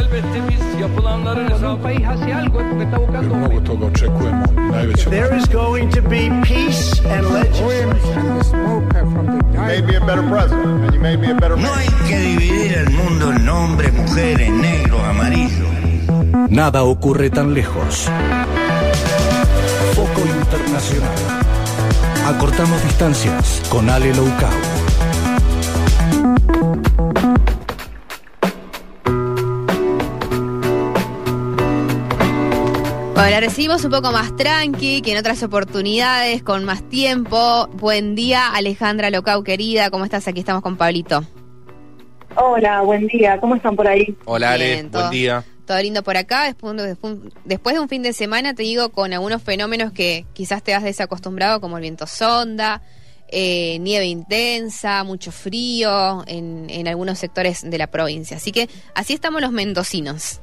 Elbette biz yapılanların hesabı... toga očekujemo. Najveća There is going to be peace and legislation. You made me a better president, and you made me a better No hay que dividir el mundo en hombres, mujeres, negros, amarillos. Nada ocurre tan lejos. Foco Internacional. Acortamos distancias con Ale Loucao. Bueno, la recibimos un poco más tranqui que en otras oportunidades, con más tiempo. Buen día, Alejandra Locau, querida. ¿Cómo estás? Aquí estamos con Pablito. Hola, buen día. ¿Cómo están por ahí? Hola Ale, Bien, todo- buen día. Todo lindo por acá. Después, después de un fin de semana, te digo, con algunos fenómenos que quizás te has desacostumbrado, como el viento sonda, eh, nieve intensa, mucho frío en, en algunos sectores de la provincia. Así que así estamos los mendocinos.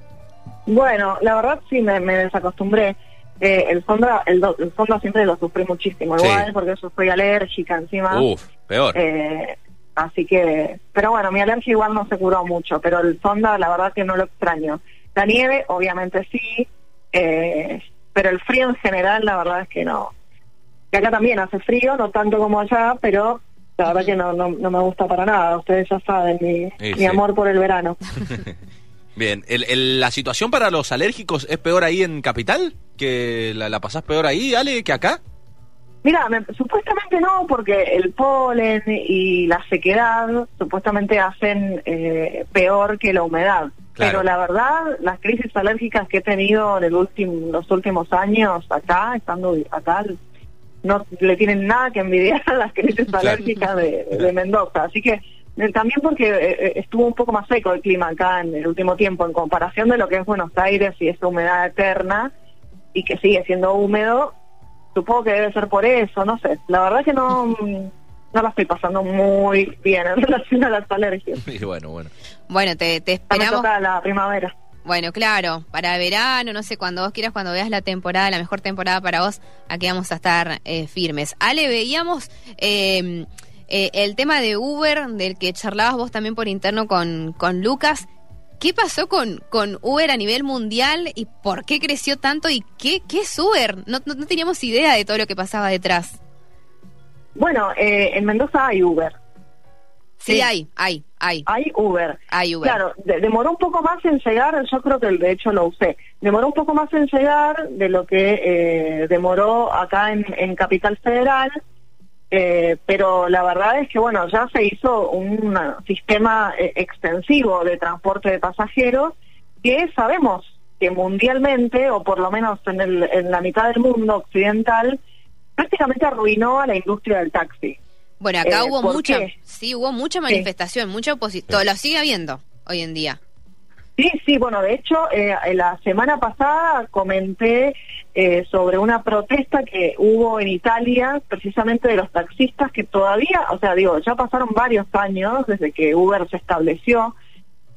Bueno, la verdad sí me, me desacostumbré. Eh, el sonda, el, do- el siempre lo sufrí muchísimo, Sí. igual, porque yo soy alérgica encima. Uf, peor. Eh, así que, pero bueno, mi alergia igual no se curó mucho, pero el sonda la verdad que no lo extraño. La nieve, obviamente sí, eh, pero el frío en general, la verdad es que no. Que acá también hace frío, no tanto como allá, pero la verdad que no, no, no me gusta para nada. Ustedes ya saben mi, Sí, mi sí. amor por el verano. Bien, el, el- ¿la situación para los alérgicos es peor ahí en Capital? ¿Que la, la pasás peor ahí, Ale, que acá? Mira, me- supuestamente no, porque el polen y la sequedad supuestamente hacen eh, peor que la humedad. Claro. Pero la verdad, las crisis alérgicas que he tenido en el último, los últimos años acá, estando acá, no le tienen nada que envidiar a las crisis Claro. alérgicas de, de Mendoza. Así que también porque eh, eh, estuvo un poco más seco el clima acá en el último tiempo en comparación de lo que es Buenos Aires y esa humedad eterna y que sigue siendo húmedo, supongo que debe ser por eso, no sé. La verdad que no, mm, no la estoy pasando muy bien en relación a las alergias. Y bueno, bueno. Bueno, te, te esperamos. toca la primavera. Bueno, claro, para verano, no sé, cuando vos quieras, cuando veas la temporada, la mejor temporada para vos, aquí vamos a estar eh, firmes. Ale, veíamos eh, eh, el tema de Uber, del que charlabas vos también por interno con, con Lucas. ¿Qué pasó con, con Uber a nivel mundial y por qué creció tanto y qué, qué es Uber? No, no, no teníamos idea de todo lo que pasaba detrás. Bueno, eh, en Mendoza hay Uber. Sí, Sí. hay, hay, hay, Hay Uber. hay Uber. Claro, de- demoró un poco más en llegar, yo creo que de hecho lo usé, demoró un poco más en llegar de lo que eh, demoró acá en, en Capital Federal, eh, pero la verdad es que bueno, ya se hizo un sistema eh, extensivo de transporte de pasajeros que sabemos que mundialmente, o por lo menos en, el, en la mitad del mundo occidental, prácticamente arruinó a la industria del taxi. Bueno, acá Eh, hubo ¿por mucha, qué? sí, hubo mucha manifestación, mucha oposición, lo sigue habiendo hoy en día. Sí, sí, bueno, de hecho, eh, la semana pasada comenté eh, sobre una protesta que hubo en Italia, precisamente de los taxistas que todavía, o sea, digo, ya pasaron varios años desde que Uber se estableció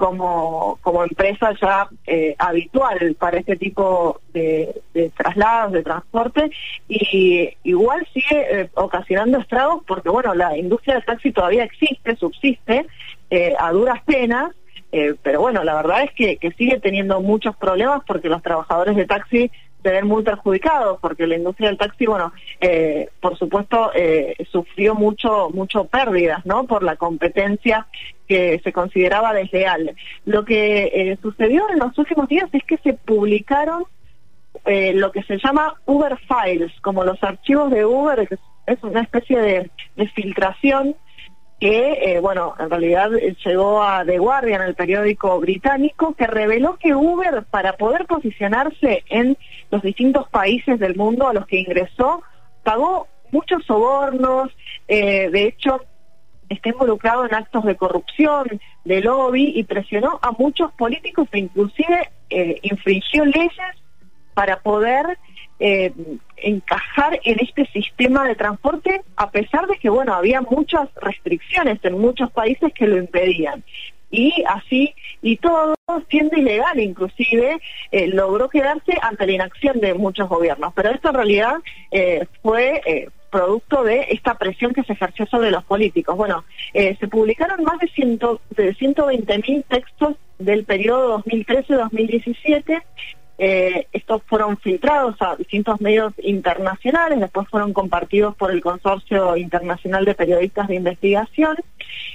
como, como empresa ya eh, habitual para este tipo de, traslados, de transporte, y igual sigue eh, ocasionando estragos porque, bueno, la industria del taxi todavía existe, subsiste, eh, a duras penas, eh, pero bueno, la verdad es que, que sigue teniendo muchos problemas porque los trabajadores de taxi se ven muy perjudicados porque la industria del taxi, bueno, eh, por supuesto, eh, sufrió mucho, mucho pérdidas, ¿no? Por la competencia que se consideraba desleal. Lo que eh, sucedió en los últimos días es que se publicaron eh, lo que se llama Uber Files, como los archivos de Uber, que es una especie de, de filtración que, eh, bueno, en realidad llegó a The Guardian, el periódico británico, que reveló que Uber, para poder posicionarse en los distintos países del mundo a los que ingresó, pagó muchos sobornos, eh, de hecho, está involucrado en actos de corrupción, de lobby, y presionó a muchos políticos e inclusive eh, infringió leyes para poder eh, encajar en este sistema de transporte, a pesar de que, bueno, había muchas restricciones en muchos países que lo impedían. y así, y todo siendo ilegal inclusive, eh, logró quedarse ante la inacción de muchos gobiernos. Pero esto en realidad eh, fue producto de esta presión que se ejerció sobre los políticos. Bueno, se publicaron más de, ciento, de 120 mil textos del periodo 2013-2017 eh, estos fueron filtrados a distintos medios internacionales, después fueron compartidos por el Consorcio Internacional de Periodistas de Investigación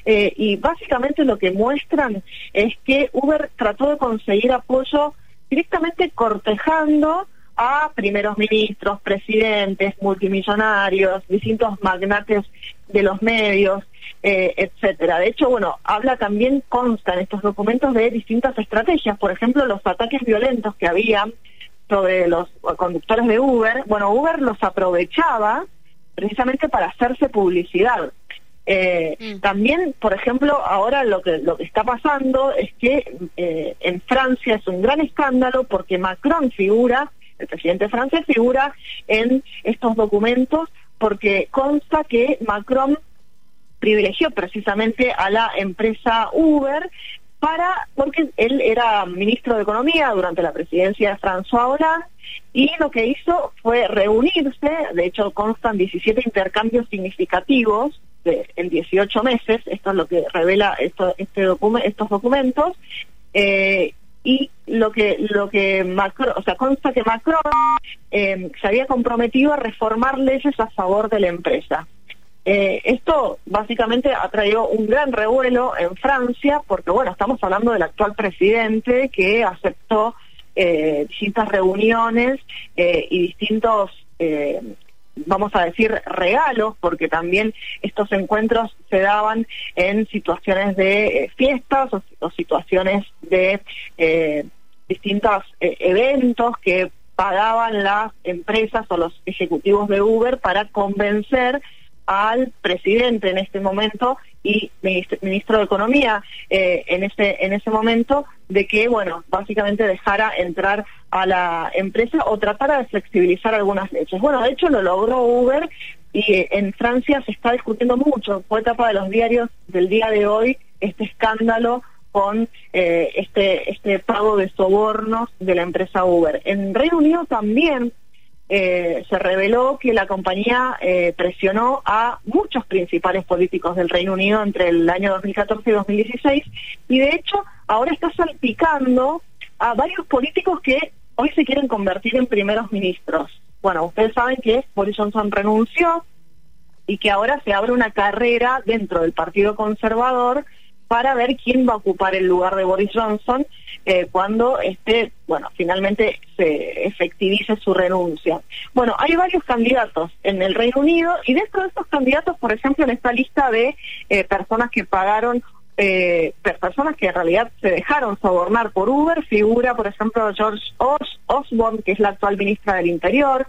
eh, y básicamente lo que muestran es que Uber trató de conseguir apoyo directamente cortejando a primeros ministros, presidentes, multimillonarios, distintos magnates de los medios, eh, etcétera. De hecho, bueno, habla también, consta en estos documentos de distintas estrategias, por ejemplo, los ataques violentos que había sobre los conductores de Uber. Bueno, Uber los aprovechaba precisamente para hacerse publicidad. Eh, Mm. También, por ejemplo, ahora lo que lo que está pasando es que eh, en Francia es un gran escándalo porque Macron figura, el presidente de Francia figura en estos documentos porque consta que Macron privilegió precisamente a la empresa Uber para porque él era ministro de Economía durante la presidencia de François Hollande y lo que hizo fue reunirse, de hecho constan 17 intercambios significativos en 18 meses, esto es lo que revela esto, este estos documentos, eh, y lo que lo que Macron, o sea, consta que Macron eh, se había comprometido a reformar leyes a favor de la empresa. Eh, esto básicamente ha traído un gran revuelo en Francia porque, bueno, estamos hablando del actual presidente que aceptó eh, distintas reuniones eh, y distintos, vamos a decir, regalos, porque también estos encuentros se daban en situaciones de eh, fiestas o, situaciones de eh, distintos eh, eventos que pagaban las empresas o los ejecutivos de Uber para convencer al presidente en este momento y ministro, de Economía eh, en ese en ese momento de que bueno básicamente dejara entrar a la empresa o tratara de flexibilizar algunas leyes. Bueno, de hecho lo logró Uber y eh, en Francia se está discutiendo mucho. Fue etapa de los diarios del día de hoy este escándalo con eh, este este pago de sobornos de la empresa Uber. En Reino Unido también eh, se reveló que la compañía eh, presionó a muchos principales políticos del Reino Unido entre el año 2014 y 2016 y de hecho ahora está salpicando a varios políticos que hoy se quieren convertir en primeros ministros. Bueno, ustedes saben que Boris Johnson renunció y que ahora se abre una carrera dentro del Partido Conservador para ver quién va a ocupar el lugar de Boris Johnson eh, cuando este, bueno, finalmente se efectivice su renuncia. Bueno, hay varios candidatos en el Reino Unido y dentro de estos candidatos, por ejemplo, en esta lista de eh, personas que pagaron eh, per- personas que en realidad se dejaron sobornar por Uber, figura, por ejemplo, George Os Osborne, que es la actual ministra del Interior,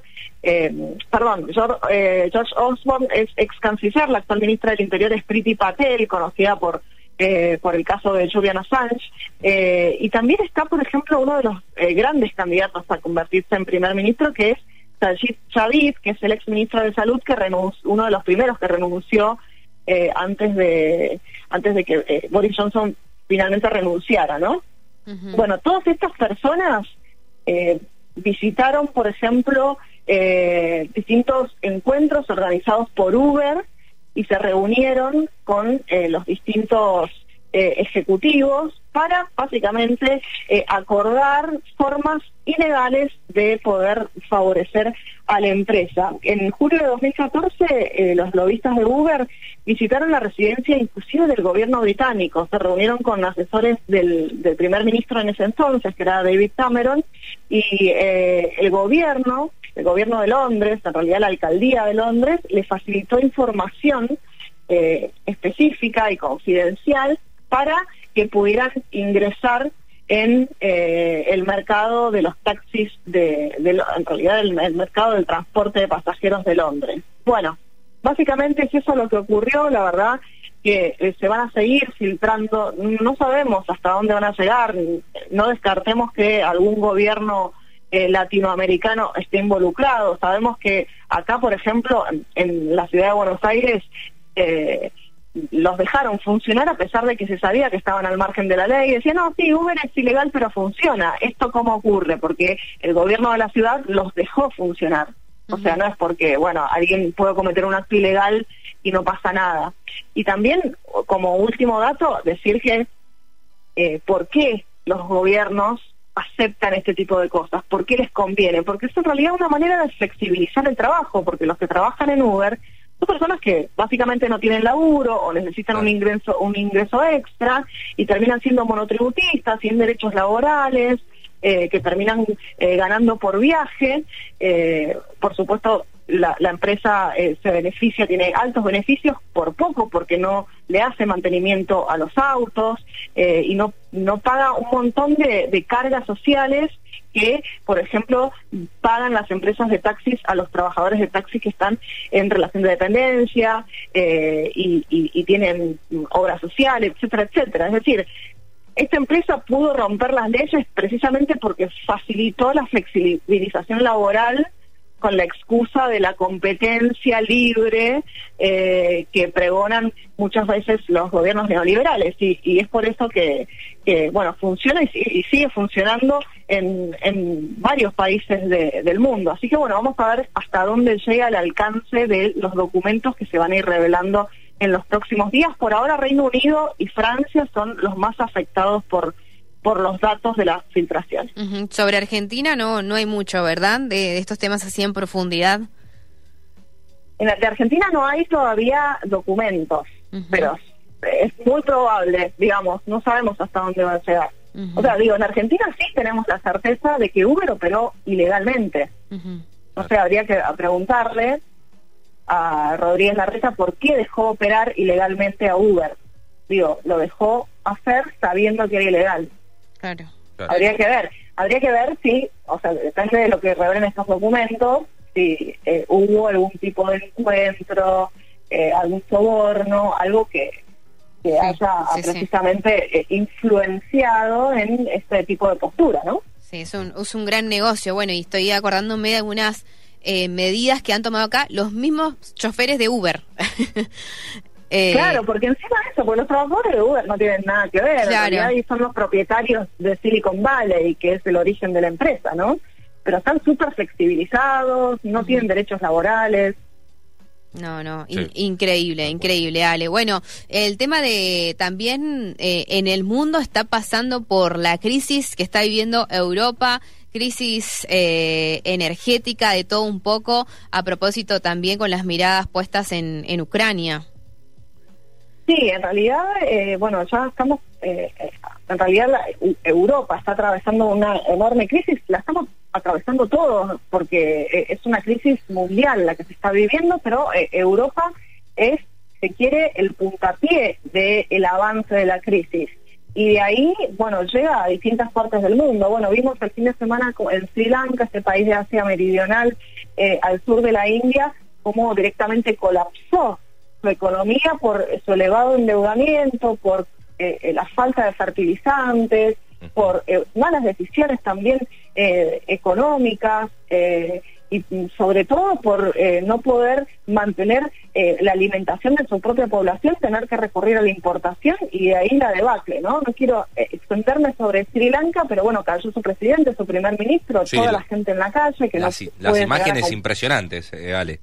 perdón, George, George Osborne es ex canciller, la actual ministra del Interior es Priti Patel, conocida por eh, por el caso de Julian Assange, eh, y también está, por ejemplo, uno de los eh, grandes candidatos a convertirse en primer ministro, que es Sajid Javid, que es el ex ministro de Salud, que renunció, uno de los primeros que renunció antes de antes de que Boris Johnson finalmente renunciara, ¿no? Bueno, todas estas personas visitaron, por ejemplo, eh, distintos encuentros organizados por Uber y se reunieron con eh, los distintos eh, ejecutivos para básicamente eh, acordar formas ilegales de poder favorecer a la empresa. En julio de 2014, eh, los lobistas de Uber visitaron la residencia inclusive del gobierno británico, se reunieron con asesores del, primer ministro en ese entonces, que era David Cameron, y el gobierno, el gobierno de Londres, en realidad la alcaldía de Londres, le facilitó información eh, específica y confidencial para que pudieran ingresar en eh, el mercado de los taxis, de, en realidad el, el mercado del transporte de pasajeros de Londres. Bueno, básicamente es eso lo que ocurrió, la verdad que eh, se van a seguir filtrando, no sabemos hasta dónde van a llegar, no descartemos que algún gobierno eh, latinoamericano esté involucrado, sabemos que acá, por ejemplo, en, en la ciudad de Buenos Aires, eh, los dejaron funcionar a pesar de que se sabía que estaban al margen de la ley. Decían, no, sí, Uber es ilegal, pero funciona. ¿Esto cómo ocurre? Porque el gobierno de la ciudad los dejó funcionar. O sea, no es porque, bueno, alguien puede cometer un acto ilegal y no pasa nada. Y también, como último dato, decir que eh, por qué los gobiernos aceptan este tipo de cosas, por qué les conviene, porque es en realidad una manera de flexibilizar el trabajo, porque los que trabajan en Uber son personas que básicamente no tienen laburo o necesitan un ingreso un ingreso extra y terminan siendo monotributistas, sin derechos laborales, eh, que terminan eh, ganando por viaje. Eh, por supuesto, la, empresa eh, se beneficia, tiene altos beneficios por poco, porque no le hace mantenimiento a los autos eh, y no, no paga un montón de, cargas sociales que, por ejemplo, pagan las empresas de taxis a los trabajadores de taxis que están en relación de dependencia eh, y, y tienen obra social, etcétera, etcétera. Es decir, esta empresa pudo romper las leyes precisamente porque facilitó la flexibilización laboral con la excusa de la competencia libre eh, que pregonan muchas veces los gobiernos neoliberales. Y, y es por eso que, bueno funciona y, y, sigue funcionando en, en varios países de, del mundo. Así que bueno vamos a ver hasta dónde llega el alcance de los documentos que se van a ir revelando en los próximos días. Por ahora Reino Unido y Francia son los más afectados por por los datos de las filtraciones. Uh -huh. Sobre Argentina no no hay mucho, ¿verdad? De, de, estos temas así en profundidad. En la de Argentina no hay todavía documentos, uh -huh. pero es muy probable, digamos, no sabemos hasta dónde va a llegar. Uh -huh. O sea, digo, en Argentina sí tenemos la certeza de que Uber operó ilegalmente. O sea, habría que preguntarle a Rodríguez Larreta por qué dejó operar ilegalmente a Uber. Digo, lo dejó hacer sabiendo que era ilegal. Claro. claro. Habría que ver, habría que ver si, o sea, depende de lo que revelen estos documentos, si eh, hubo algún tipo de encuentro, eh, algún soborno, algo que, que sí, haya sí, precisamente sí. Eh, influenciado en este tipo de postura, ¿no? Sí, es un, es un gran negocio. Bueno, y estoy acordándome de algunas eh, medidas que han tomado acá los mismos choferes de Uber. Eh, claro, porque encima de eso, porque los trabajadores de Uber no tienen nada que ver, claro. en realidad son los propietarios de Silicon Valley, que es el origen de la empresa, ¿no? Pero están súper flexibilizados, no uh -huh. tienen derechos laborales. No, no, sí. increíble, increíble, Ale. Bueno, el tema de también eh, en el mundo está pasando por la crisis que está viviendo Europa, crisis eh, energética de todo un poco, a propósito también con las miradas puestas en, en Ucrania. Sí, en realidad, eh, bueno, ya estamos, eh, en realidad Europa está atravesando una enorme crisis, la estamos atravesando todos, porque eh, es una crisis mundial la que se está viviendo, pero Europa es, se quiere, el puntapié del el avance de la crisis. Y de ahí, bueno, llega a distintas partes del mundo. Bueno, vimos el fin de semana en Sri Lanka, este país de Asia Meridional, al sur de la India, cómo directamente colapsó su economía por su elevado endeudamiento, por eh, la falta de fertilizantes, por eh, malas decisiones también eh, económicas y sobre todo por no poder mantener la alimentación de su propia población, tener que recurrir a la importación y de ahí la debacle, ¿no? No quiero extenderme sobre Sri Lanka, pero bueno, cayó su presidente, su primer ministro, sí, toda la, la gente en la calle. que Las, no las imágenes impresionantes, Ale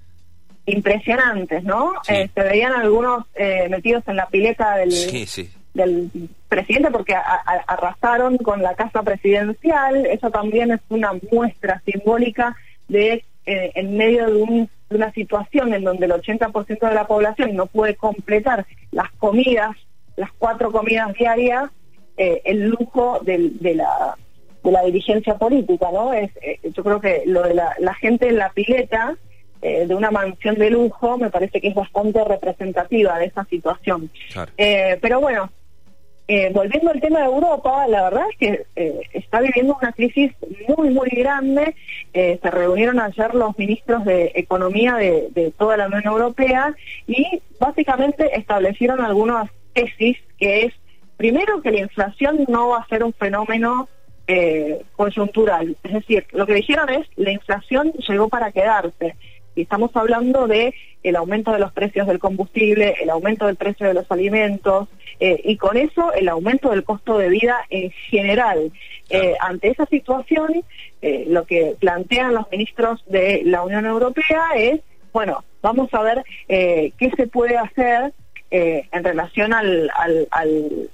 impresionantes, ¿no? Sí. Eh, se veían algunos eh, metidos en la pileta del, sí, sí. del presidente porque a, a, arrasaron con la casa presidencial. Eso también es una muestra simbólica de, eh, en medio de, un, de, una situación en donde el 80% de la población no puede completar las comidas, las cuatro comidas diarias, eh, el lujo del, de la de la dirigencia política, ¿no? Es, yo creo que lo de la, la gente en la pileta eh, de una mansión de lujo, me parece que es bastante representativa de esa situación. Claro. Eh, pero bueno, eh, volviendo al tema de Europa, la verdad es que eh, está viviendo una crisis muy, muy grande. se reunieron ayer los ministros de Economía de, de, toda la Unión Europea y básicamente establecieron algunas tesis que es, primero, que la inflación no va a ser un fenómeno coyuntural. Es decir, lo que dijeron es, la inflación llegó para quedarse Y estamos hablando de el aumento de los precios del combustible, el aumento del precio de los alimentos eh, y con eso el aumento del costo de vida en general. Eh, ante esa situación, eh, lo que plantean los ministros de la Unión Europea es, bueno, vamos a ver qué se puede hacer en relación al, al, al-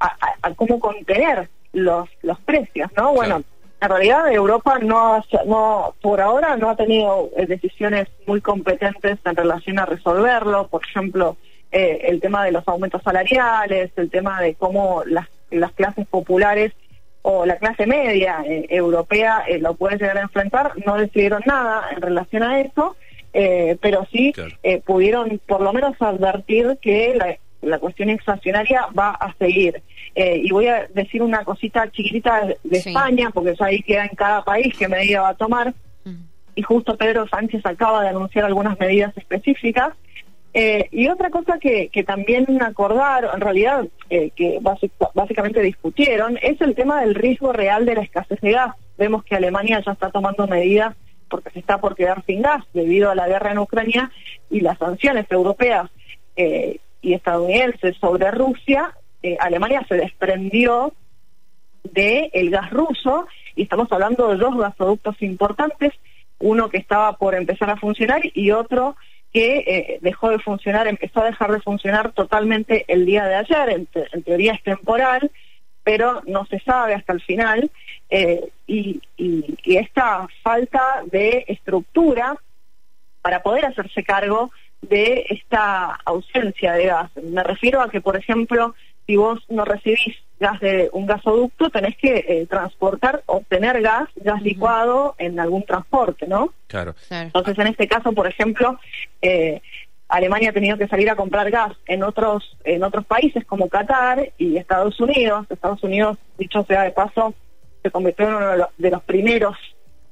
a, a- a cómo contener los, los precios, ¿no? Bueno, en realidad Europa no, ha- no por ahora no ha tenido eh, decisiones muy competentes en relación a resolverlo, por ejemplo, eh, el tema de los aumentos salariales, el tema de cómo las, las clases populares o la clase media eh, europea eh, lo puede llegar a enfrentar, no decidieron nada en relación a eso, pero sí Claro. pudieron por lo menos advertir que la, la cuestión inflacionaria va a seguir. Eh, y voy a decir una cosita chiquitita de, Sí. España, porque ya ahí queda en cada país qué medida va a tomar Mm. y justo Pedro Sánchez acaba de anunciar algunas medidas específicas. Eh, y otra cosa que, que también acordaron, en realidad, eh, que básic- básicamente discutieron, es el tema del riesgo real de la escasez de gas. Vemos que Alemania ya está tomando medidas porque se está por quedar sin gas debido a la guerra en Ucrania y las sanciones europeas eh, y estadounidenses sobre Rusia. Eh, Alemania se desprendió de el gas ruso y estamos hablando de dos gasoductos importantes, uno que estaba por empezar a funcionar y otro que eh, dejó de funcionar, empezó a dejar de funcionar totalmente el día de ayer, en, te- en teoría es temporal, pero no se sabe hasta el final, eh, y esta falta de estructura para poder hacerse cargo de esta ausencia de gas. Me refiero a que, por ejemplo, si vos no recibís gas de un gasoducto, tenés que eh, transportar, obtener gas, gas licuado en algún transporte, ¿no? Claro. Claro. Entonces, en este caso, por ejemplo, eh, Alemania ha tenido que salir a comprar gas en otros en otros países como Qatar y Estados Unidos. Estados Unidos, dicho sea de paso, se convirtió en uno de los, de los primeros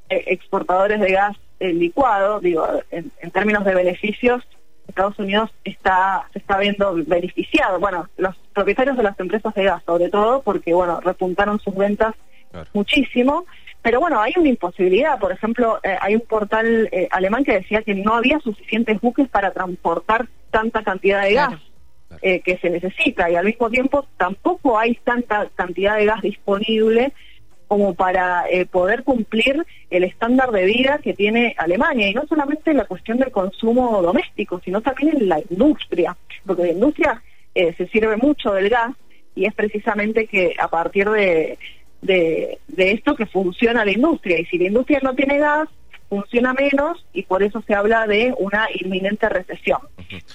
eh, exportadores de gas eh, licuado. Digo, en, en términos de beneficios, Estados Unidos está se está viendo beneficiado. Bueno, los propietarios de las empresas de gas, sobre todo, porque bueno repuntaron sus ventas Claro. muchísimo. Pero bueno, hay una imposibilidad. Por ejemplo, eh, hay un portal eh, alemán que decía que no había suficientes buques para transportar tanta cantidad de gas Claro. eh, que se necesita y al mismo tiempo tampoco hay tanta cantidad de gas disponible como para eh, poder cumplir el estándar de vida que tiene Alemania y no solamente en la cuestión del consumo doméstico sino también en la industria porque la industria eh, se sirve mucho del gas y es precisamente que a partir de, de, de esto que funciona la industria y si la industria no tiene gas funciona menos y por eso se habla de una inminente recesión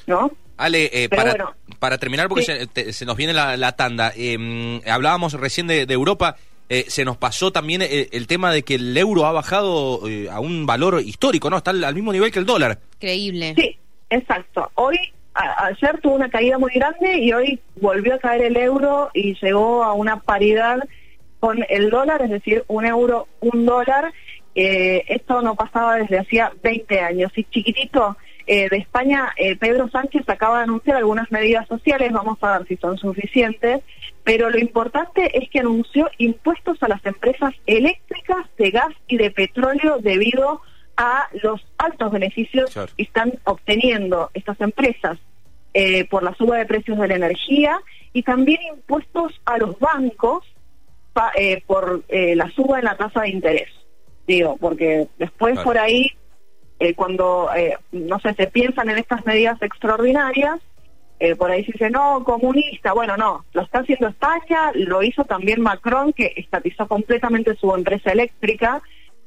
¿no? Ale, eh, para, bueno. para terminar, porque Sí. se, te- se nos viene la, la tanda, eh, hablábamos recién de, de Europa, eh, se nos pasó también eh, el tema de que el euro ha bajado eh, a un valor histórico, ¿no? Está al, al mismo nivel que el dólar. Increíble. Sí, exacto. Hoy, a- ayer tuvo una caída muy grande y hoy volvió a caer el euro y llegó a una paridad con el dólar, es decir, un euro, un dólar. Eh, esto no pasaba desde hacía 20 años. Y chiquitito, eh, de España, eh, Pedro Sánchez acaba de anunciar algunas medidas sociales, vamos a ver si son suficientes, pero lo importante es que anunció impuestos a las empresas eléctricas, de gas y de petróleo debido a los altos beneficios Claro. que están obteniendo estas empresas eh, por la suba de precios de la energía y también impuestos a los bancos pa- eh, por eh, la suba en la tasa de interés. Digo, porque después Claro. por ahí, cuando, no sé, se piensan en estas medidas extraordinarias, eh, por ahí se dice, no, comunista. Bueno, no, lo está haciendo España, lo hizo también Macron, que estatizó completamente su empresa eléctrica,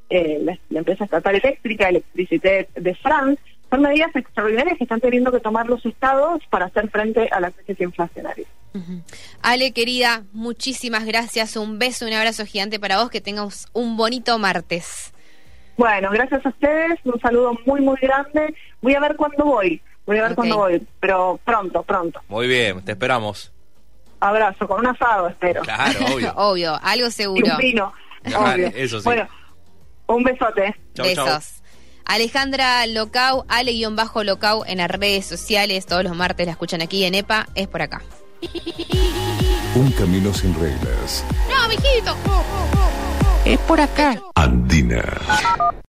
eh, la, la empresa estatal eléctrica, Electricité de France. Son medidas extraordinarias que están teniendo que tomar los estados para hacer frente a la crisis inflacionaria. Ale, querida, muchísimas gracias. Un beso, un abrazo gigante para vos. Que tengas un bonito martes. Bueno, gracias a ustedes, un saludo muy, muy grande. Voy a ver cuándo voy, voy a ver Ok. cuándo voy, pero pronto, pronto. Muy bien, te esperamos. Abrazo, con un asado, espero. Claro, obvio. Obvio, algo Y seguro. un vino, Claro, obvio. eso sí. Bueno, un besote. Chau, Besos. chau. Alejandra Locau, Ale-Locau en las redes sociales. Todos los martes la escuchan aquí en EPA. Es por acá. Un camino sin reglas. No, mijito. Es por acá. Andina.